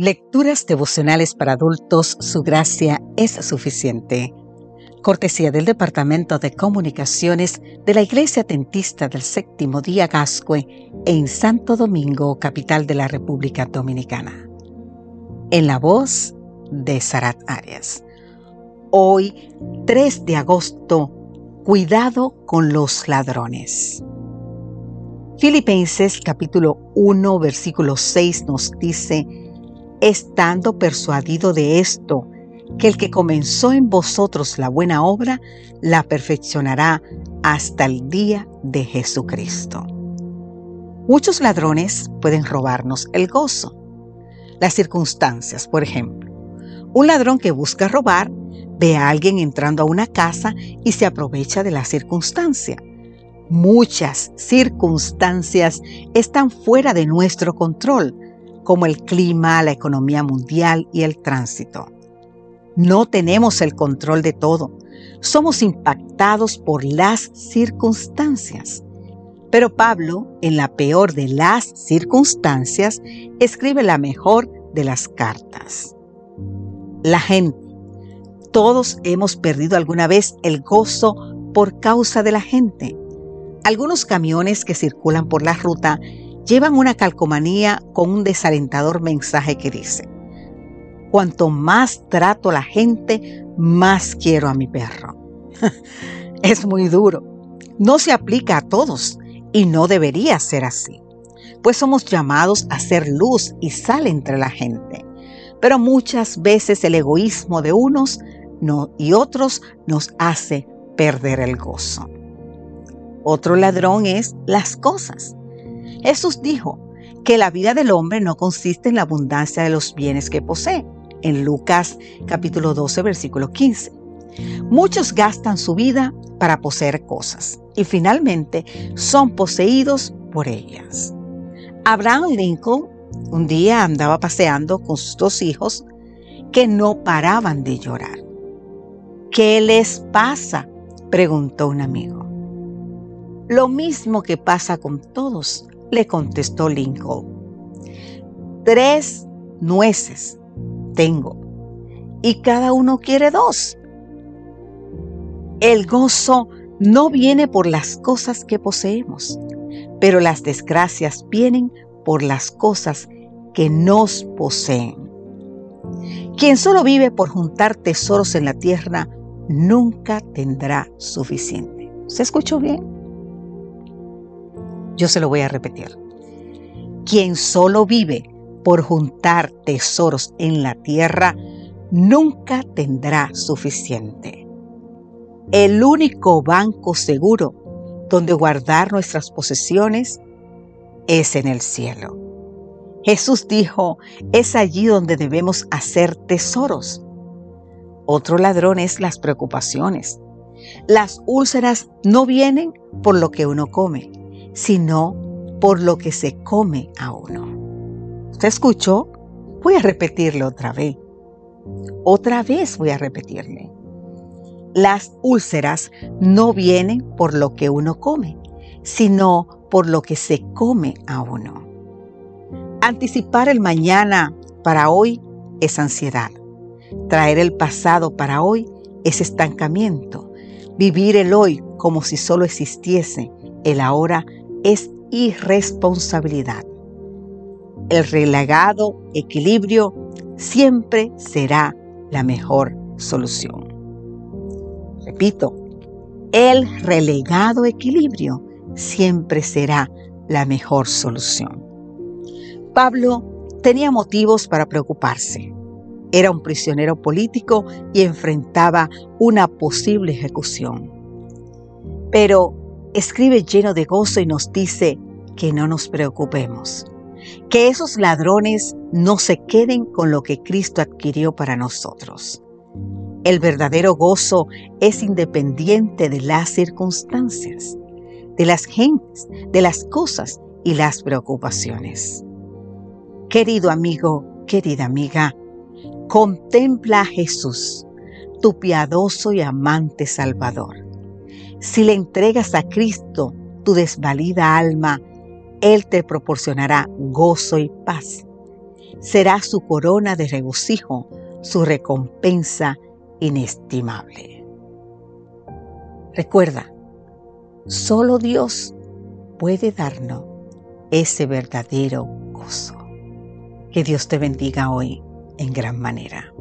Lecturas devocionales para adultos, su gracia es suficiente. Cortesía del Departamento de Comunicaciones de la Iglesia Tentista del Séptimo Día Gascue en Santo Domingo, capital de la República Dominicana. En la voz de Sarat Arias. Hoy, 3 de agosto, cuidado con los ladrones. Filipenses capítulo 1 versículo 6 nos dice, estando persuadido de esto, que el que comenzó en vosotros la buena obra, la perfeccionará hasta el día de Jesucristo. Muchos ladrones pueden robarnos el gozo. Las circunstancias, por ejemplo. Un ladrón que busca robar ve a alguien entrando a una casa y se aprovecha de la circunstancia. Muchas circunstancias están fuera de nuestro control, como el clima, la economía mundial y el tránsito. No tenemos el control de todo. Somos impactados por las circunstancias. Pero Pablo, en la peor de las circunstancias, escribe la mejor de las cartas. La gente. Todos hemos perdido alguna vez el gozo por causa de la gente. Algunos camiones que circulan por la ruta llevan una calcomanía con un desalentador mensaje que dice, cuanto más trato a la gente, más quiero a mi perro. es muy duro. No se aplica a todos y no debería ser así, pues somos llamados a ser luz y sal entre la gente. Pero muchas veces el egoísmo de unos y otros nos hace perder el gozo. Otro ladrón es las cosas. Jesús dijo que la vida del hombre no consiste en la abundancia de los bienes que posee, en Lucas capítulo 12 versículo 15. Muchos gastan su vida para poseer cosas y finalmente son poseídos por ellas. Abraham Lincoln un día andaba paseando con sus dos hijos que no paraban de llorar. ¿Qué les pasa? preguntó un amigo. Lo mismo que pasa con todos, le contestó Lincoln. Tres nueces tengo y cada uno quiere dos. El gozo no viene por las cosas que poseemos, pero las desgracias vienen por las cosas que nos poseen. Quien solo vive por juntar tesoros en la tierra nunca tendrá suficiente. ¿Se escuchó bien? Yo se lo voy a repetir. Quien solo vive por juntar tesoros en la tierra, nunca tendrá suficiente. El único banco seguro donde guardar nuestras posesiones es en el cielo. Jesús dijo, es allí donde debemos hacer tesoros. Otro ladrón es las preocupaciones. Las úlceras no vienen por lo que uno come, sino por lo que se come a uno. ¿Usted escuchó? Voy a repetirlo otra vez. Otra vez voy a repetirle. Las úlceras no vienen por lo que uno come, sino por lo que se come a uno. Anticipar el mañana para hoy es ansiedad. Traer el pasado para hoy es estancamiento. Vivir el hoy como si solo existiese el ahora es irresponsabilidad. El relegado equilibrio siempre será la mejor solución. Repito, el relegado equilibrio siempre será la mejor solución. Pablo tenía motivos para preocuparse. Era un prisionero político y enfrentaba una posible ejecución. Pero escribe lleno de gozo y nos dice que no nos preocupemos, que esos ladrones no se queden con lo que Cristo adquirió para nosotros. El verdadero gozo es independiente de las circunstancias, de las gentes, de las cosas y las preocupaciones. Querido amigo, querida amiga, contempla a Jesús, tu piadoso y amante Salvador si le entregas a Cristo tu desvalida alma, Él te proporcionará gozo y paz. será su corona de regocijo, su recompensa inestimable. Recuerda, solo Dios puede darnos ese verdadero gozo. Que Dios te bendiga hoy en gran manera.